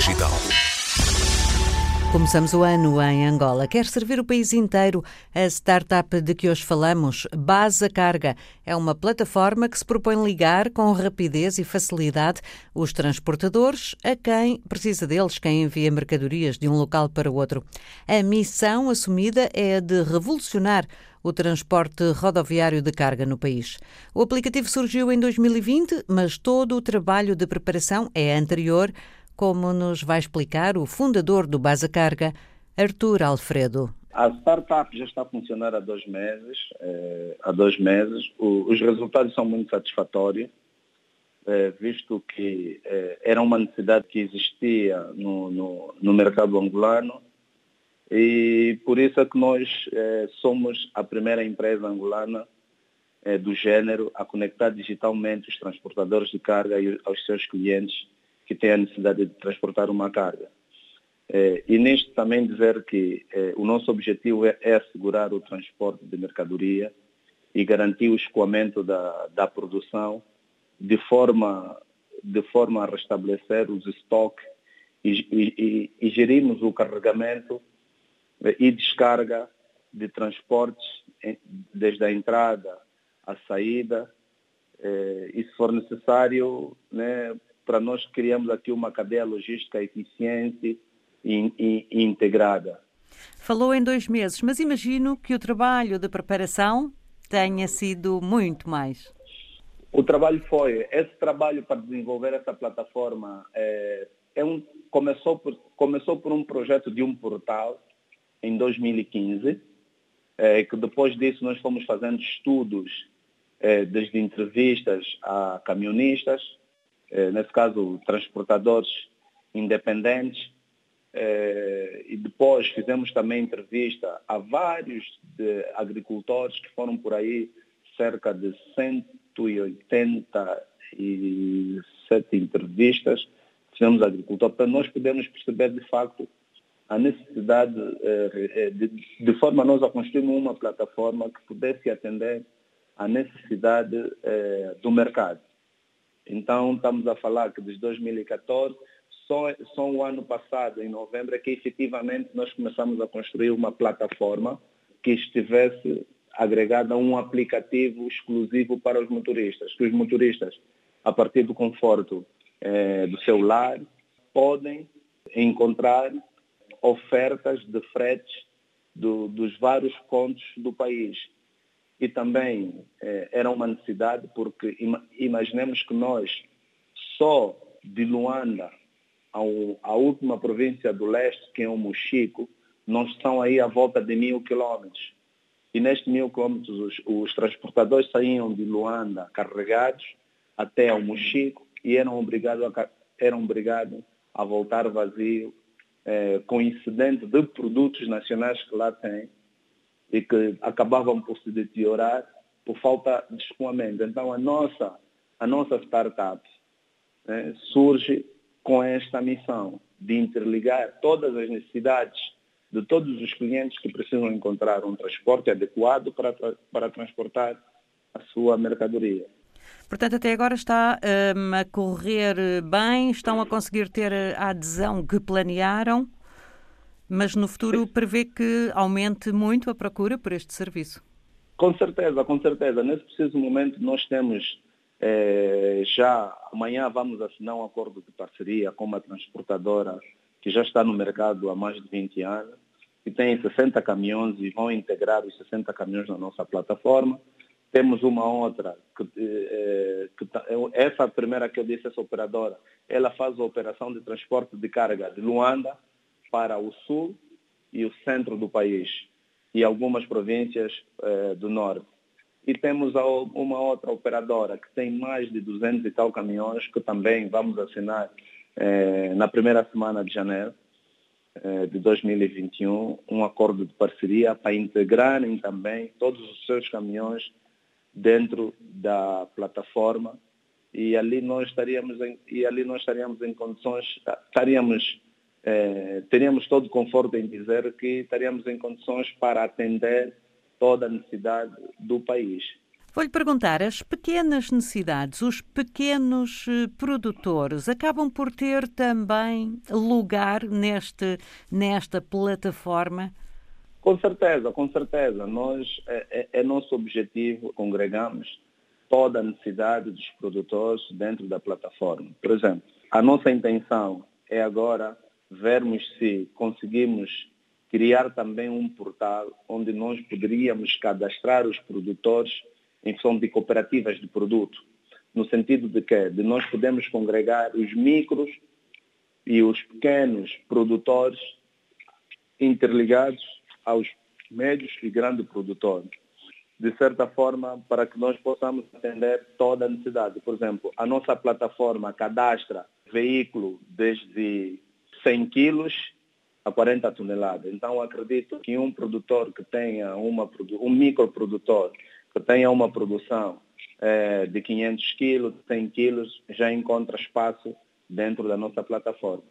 Digital. Começamos o ano em Angola. Quer servir o país inteiro? A startup de que hoje falamos, Base Carga, é uma plataforma que se propõe ligar com rapidez e facilidade os transportadores a quem precisa deles, quem envia mercadorias de um local para o outro. A missão assumida é a de revolucionar o transporte rodoviário de carga no país. O aplicativo surgiu em 2020, mas todo o trabalho de preparação é anterior como nos vai explicar o fundador do Base Carga, Arthur Alfredo. A startup já está a funcionar há dois meses. Eh, há dois meses. O, os resultados são muito satisfatórios, eh, visto que eh, era uma necessidade que existia no, no, no, mercado angolano e por isso é que nós somos a primeira empresa angolana do gênero a conectar digitalmente os transportadores de carga aos seus clientes que tem a necessidade de transportar uma carga. Eh, e neste também dizer que eh, o nosso objetivo é, é, assegurar o transporte de mercadoria e garantir o escoamento da, da produção de forma, de forma a restabelecer os estoques e, e, e, gerirmos o carregamento eh, e descarga de transportes desde a entrada à saída e se for necessário né, para nós criamos aqui uma cadeia logística eficiente e, e, e integrada. Falou em dois meses, mas imagino que o trabalho de preparação tenha sido muito mais. O trabalho foi, esse trabalho para desenvolver essa plataforma é, é um, começou, por, começou por um projeto de um portal em 2015, é, que depois disso nós fomos fazendo estudos, é, desde entrevistas a camionistas, nesse caso, transportadores independentes. Eh, e depois fizemos também entrevista a vários agricultores que foram por aí, cerca de 187 entrevistas. Fizemos agricultor para nós podermos perceber de facto a necessidade, eh, de, de forma a nós a construirmos uma plataforma que pudesse atender à necessidade do mercado. Então, estamos a falar que desde 2014, só, só o ano passado, em novembro, é que efetivamente nós começamos a construir uma plataforma que estivesse agregada a um aplicativo exclusivo para os motoristas, que os motoristas, a partir do conforto eh, do seu lar, podem encontrar ofertas de fretes do, dos vários pontos do país e também eh, era uma necessidade porque ima imaginemos que nós só de Luanda ao, à última província do leste, que é o Mochico, nós estão aí à volta de mil quilômetros. E nestes mil quilômetros os, os, transportadores saíam de Luanda carregados até ao Mochico e eram obrigados a, eram obrigados a voltar vazio, eh, com incidente de produtos nacionais que lá têm e que acabavam por se deteriorar por falta de escoamento. Então a nossa, a nossa startup né, surge com esta missão de interligar todas as necessidades de todos os clientes que precisam encontrar um transporte adequado para, para transportar a sua mercadoria. Portanto, até agora está um, a correr bem, estão a conseguir ter a adesão que planearam? Mas no futuro prevê que aumente muito a procura por este serviço? Com certeza, com certeza. Nesse preciso momento nós temos eh, já, amanhã vamos assinar um acordo de parceria com uma transportadora que já está no mercado há mais de 20 anos, que tem 60 caminhões e vão integrar os 60 caminhões na nossa plataforma. Temos uma outra, que, eh, que, essa primeira que eu disse, essa operadora, ela faz a operação de transporte de carga de Luanda para o sul e o centro do país e algumas províncias eh, do norte. E temos uma outra operadora que tem mais de 200 e tal caminhões que também vamos assinar eh, na primeira semana de janeiro eh, de 2021 um acordo de parceria para integrarem também todos os seus caminhões dentro da plataforma e ali nós estaríamos em, e ali nós estaríamos em condições estaríamos eh, teríamos todo o conforto em dizer que estaríamos em condições para atender toda a necessidade do país. Vou-lhe perguntar, as pequenas necessidades, os pequenos eh, produtores, acabam por ter também lugar neste, nesta plataforma? Com certeza, com certeza. Nós, é, é, é nosso objetivo, congregamos toda a necessidade dos produtores dentro da plataforma. Por exemplo, a nossa intenção é agora vermos se conseguimos criar também um portal onde nós poderíamos cadastrar os produtores em função de cooperativas de produto, no sentido de que de nós podemos congregar os micros e os pequenos produtores interligados aos médios e grandes produtores, de certa forma, para que nós possamos atender toda a necessidade. Por exemplo, a nossa plataforma cadastra veículo desde 100 quilos a 40 toneladas. Então, acredito que um produtor que tenha uma, um microprodutor que tenha uma produção eh, de 500 quilos, 100 quilos, já encontra espaço dentro da nossa plataforma.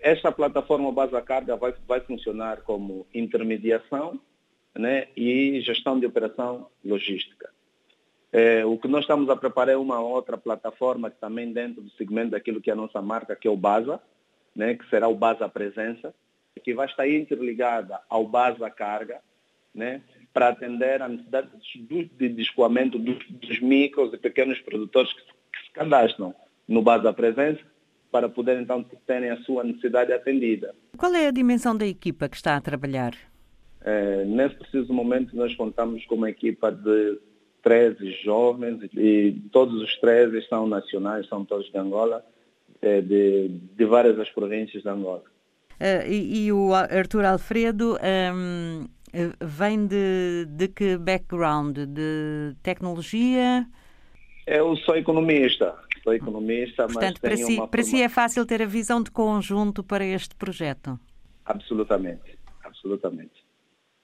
Esta plataforma base carga vai, vai funcionar como intermediação né, e gestão de operação logística. É, o que nós estamos a preparar é uma outra plataforma que também dentro do segmento daquilo que é a nossa marca, que é o BASA, né, que será o BASA Presença, que vai estar interligada ao BASA Carga, né, para atender a necessidade de, de escoamento dos, dos, micros e pequenos produtores que, que se cadastram no BASA Presença para poder então terem a sua necessidade atendida. Qual é a dimensão da equipa que está a trabalhar? É, nesse preciso momento nós contamos com uma equipa de 13 jovens e todos os 13 são nacionais, são todos de Angola, de, de várias das províncias de Angola. Uh, e, e, o Arthur Alfredo um, vem de, de que background? De tecnologia? Eu sou economista. Sou economista, Portanto, mas para si, uma para si é fácil ter a visão de conjunto para este projeto? Absolutamente, absolutamente.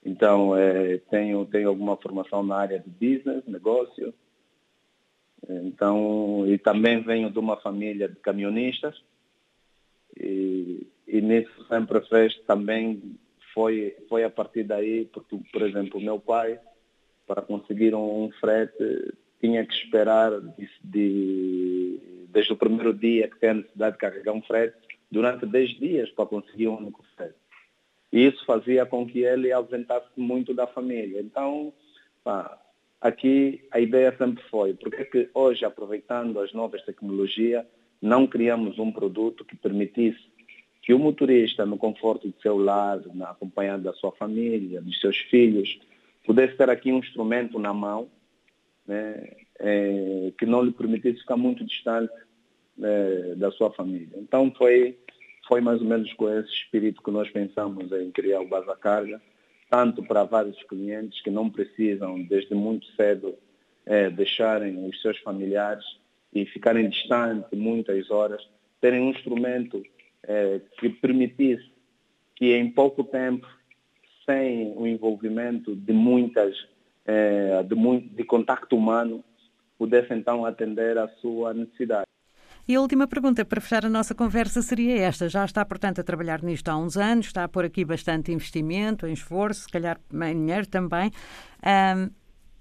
Então, é, tenho, tenho alguma formação na área de business, negócio. Então, e também venho de uma família de camionistas. E, e nisso sempre fez também foi, foi a partir daí, porque, por exemplo, o meu pai, para conseguir um frete, tinha que esperar de, de, desde o primeiro dia que tem a necessidade de carregar um frete, durante 10 dias para conseguir um único frete. E isso fazia com que ele ausentasse muito da família. Então, pá, aqui a ideia sempre foi, porque que hoje, aproveitando as novas tecnologias, não criamos um produto que permitisse que o motorista, no conforto do seu lar, acompanhado da sua família, dos seus filhos, pudesse ter aqui um instrumento na mão né, é, que não lhe permitisse ficar muito distante né, da sua família. Então foi foi mais ou menos com esse espírito que nós pensamos em criar o Basa Carga, tanto para vários clientes que não precisam, desde muito cedo, é, deixarem os seus familiares e ficarem distantes muitas horas, terem um instrumento é, que permitisse que em pouco tempo, sem o envolvimento de muitas, é, de, de contacto humano, pudesse então atender à sua necessidade. E a última pergunta para fechar a nossa conversa seria esta. Já está, portanto, a trabalhar nisto há uns anos, está a pôr aqui bastante investimento, em esforço, se calhar em dinheiro também. Um,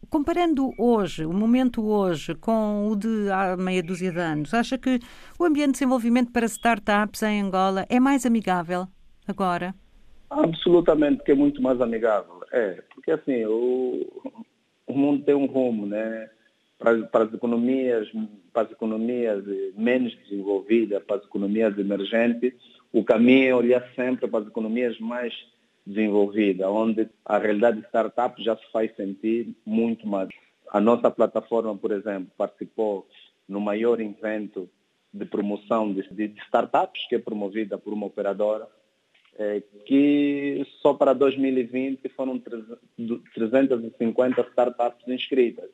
comparando hoje, o momento hoje, com o de há meia dúzia de anos, acha que o ambiente de desenvolvimento para startups em Angola é mais amigável agora? Absolutamente, que é muito mais amigável. É, porque assim, o, o mundo tem um rumo, né? Para, para as economias para as economias menos desenvolvidas, para as economias emergentes, o caminho é olhar sempre para as economias mais desenvolvidas, onde a realidade de startup já se faz sentir muito mais. A nossa plataforma, por exemplo, participou no maior evento de promoção de, de startups, que é promovida por uma operadora, é, que só para 2020 foram 350 startups inscritas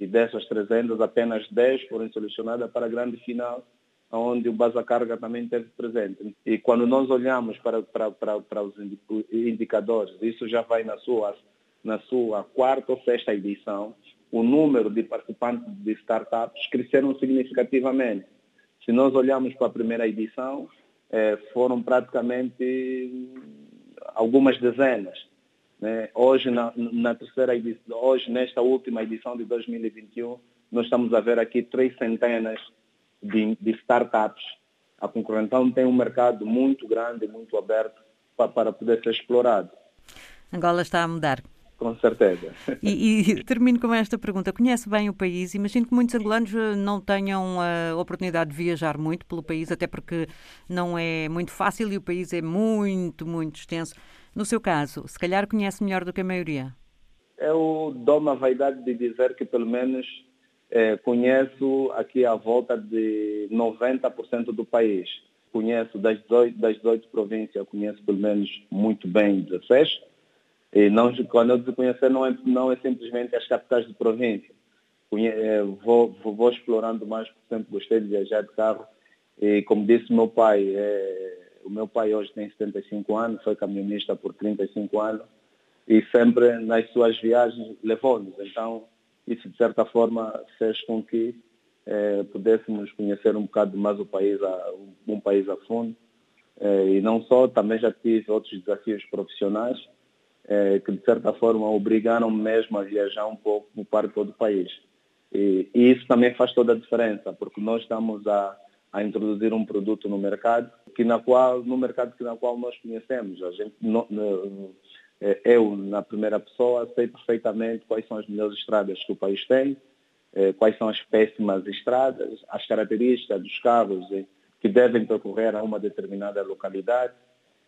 e dessas 300, apenas 10 foram selecionadas para a grande final, onde o Basa Carga também esteve presente. E quando nós olhamos para, para, para, para os indicadores, isso já vai na sua, na sua quarta ou sexta edição, o número de participantes de startups cresceram significativamente. Se nós olharmos para a primeira edição, eh, foram praticamente algumas dezenas. Né? Hoje, na, na terceira edição, hoje, nesta última edição de 2021, nós estamos a ver aqui três centenas de, de startups. A concorrentão tem um mercado muito grande, muito aberto para, para poder ser explorado. Angola está a mudar. Com certeza. E, e, termino com esta pergunta. Conhece bem o país? Imagino que muitos angolanos eh, não tenham a oportunidade de viajar muito pelo país, até porque não é muito fácil e o país é muito, muito extenso. No seu caso, se calhar conhece melhor do que a maioria. Eu dou-me a vaidade de dizer que pelo menos é, conheço aqui à volta de 90% do país. Conheço das 18, das 18 províncias, conheço pelo menos muito bem 16 e não, quando eu digo conhecer, não é, não é simplesmente as capitais de província. É, vou, vou, vou, explorando mais, por sempre gostei de viajar de carro. E como disse meu pai, é, o meu pai hoje tem 75 anos, foi camionista por 35 anos e sempre nas suas viagens levou-nos. Então, isso de certa forma fez com que é, pudéssemos conhecer um bocado mais o país, a, um país a fundo. É, e não só, também já tive outros desafios profissionais é, que de certa forma obrigaram mesmo a viajar um pouco para todo o país. E, e, isso também faz toda a diferença, porque nós estamos a, a introduzir um produto no mercado que na qual no mercado que na qual nós conhecemos. A gente, é, eu na primeira pessoa sei perfeitamente quais são as melhores estradas que o país tem, é, quais são as péssimas estradas, as características dos carros que devem percorrer a uma determinada localidade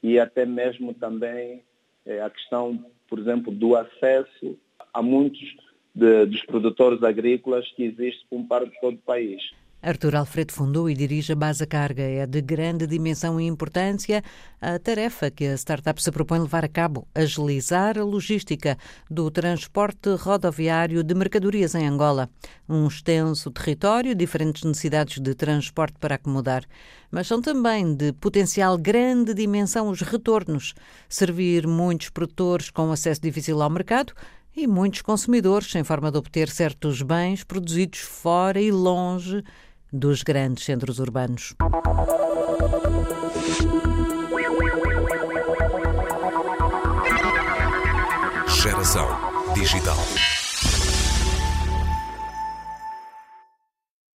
e até mesmo também é a questão, por exemplo, do acesso a muitos de, dos produtores agrícolas que existe por parte de todo o país. Artur Alfredo fundou e dirige a Base Carga. É de grande dimensão e importância a tarefa que a startup se propõe levar a cabo, agilizar a logística do transporte rodoviário de mercadorias em Angola. Um extenso território, diferentes necessidades de transporte para acomodar. Mas são também de potencial grande dimensão os retornos. Servir muitos produtores com acesso difícil ao mercado e muitos consumidores em forma de obter certos bens produzidos fora e longe dos grandes centros urbanos. Geração Digital.